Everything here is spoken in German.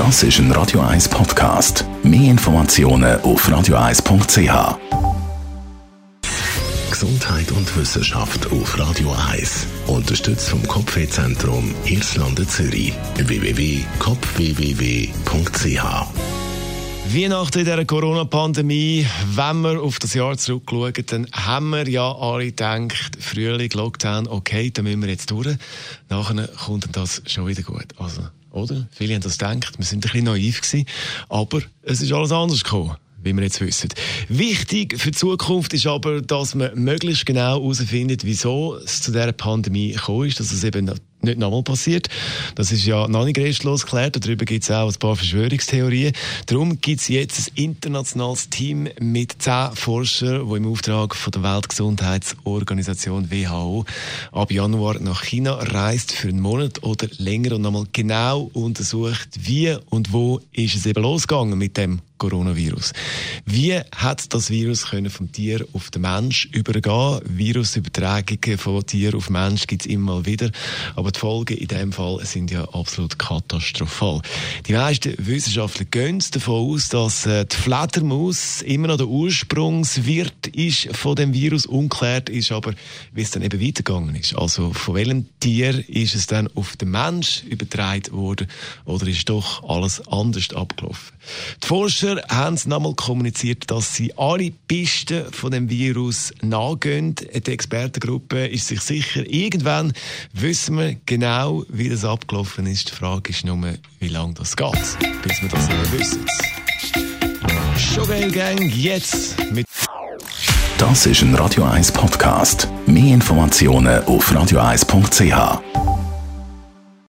Das ist ein Radio 1 Podcast. Mehr Informationen auf radio1.ch. Gesundheit und Wissenschaft auf Radio 1. Unterstützt vom Kopfwehzentrum Irlande Zürich. www.kopfwww.ch Weihnachten in dieser Corona-Pandemie, wenn wir auf das Jahr zurückschauen, dann haben wir ja alle gedacht, Frühling, Lockdown, okay, dann müssen wir jetzt durch. Nachher kommt dann das schon wieder gut. Also, oder? Viele haben das gedacht, wir sind ein bisschen naiv gewesen, aber es ist alles anders gekommen wie wir jetzt wissen. Wichtig für die Zukunft ist aber, dass man möglichst genau herausfindet, wieso es zu dieser Pandemie gekommen ist, dass es eben nicht nochmal passiert. Das ist ja noch nicht restlos geklärt. Darüber gibt es auch ein paar Verschwörungstheorien. Darum gibt es jetzt ein internationales Team mit zehn Forschern, die im Auftrag von der Weltgesundheitsorganisation WHO ab Januar nach China reist für einen Monat oder länger und nochmal genau untersucht, wie und wo ist es eben losgegangen mit dem Coronavirus. Wie hat das Virus können vom Tier auf den Mensch übergehen? Virusübertragungen von Tier auf Mensch gibt es immer wieder, aber die Folgen in dem Fall sind ja absolut katastrophal. Die meisten Wissenschaftler gehen davon aus, dass äh, die Fledermaus immer noch der Ursprungswirt ist von dem Virus. Unklärt ist aber, wie es dann eben weitergegangen ist. Also von welchem Tier ist es dann auf den Mensch übertragen worden oder ist doch alles anders abgelaufen? Forscher haben nochmal kommuniziert, dass sie alle Pisten von dem Virus nachgehen. Die Expertengruppe ist sich sicher, irgendwann wissen wir genau, wie das abgelaufen ist. Die Frage ist nur, wie lange das geht, bis wir das wissen. Sugar Gang jetzt mit Das ist ein Radio 1 Podcast. Mehr Informationen auf radio1.ch.